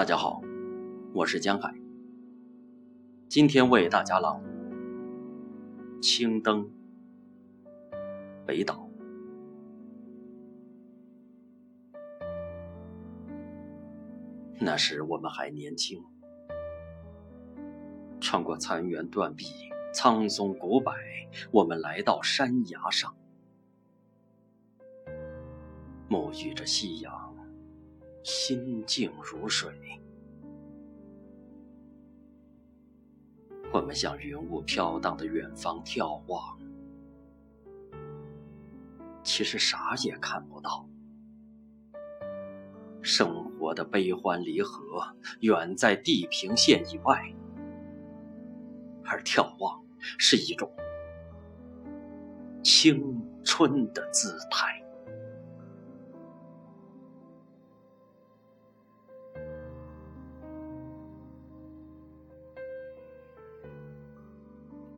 大家好，我是江海。今天为大家朗读《青灯》北岛。那时我们还年轻，穿过残垣断壁、苍松古柏，我们来到山崖上，沐浴着夕阳。心静如水，我们向云雾飘荡的远方眺望，其实啥也看不到。生活的悲欢离合远在地平线以外，而眺望是一种青春的姿态。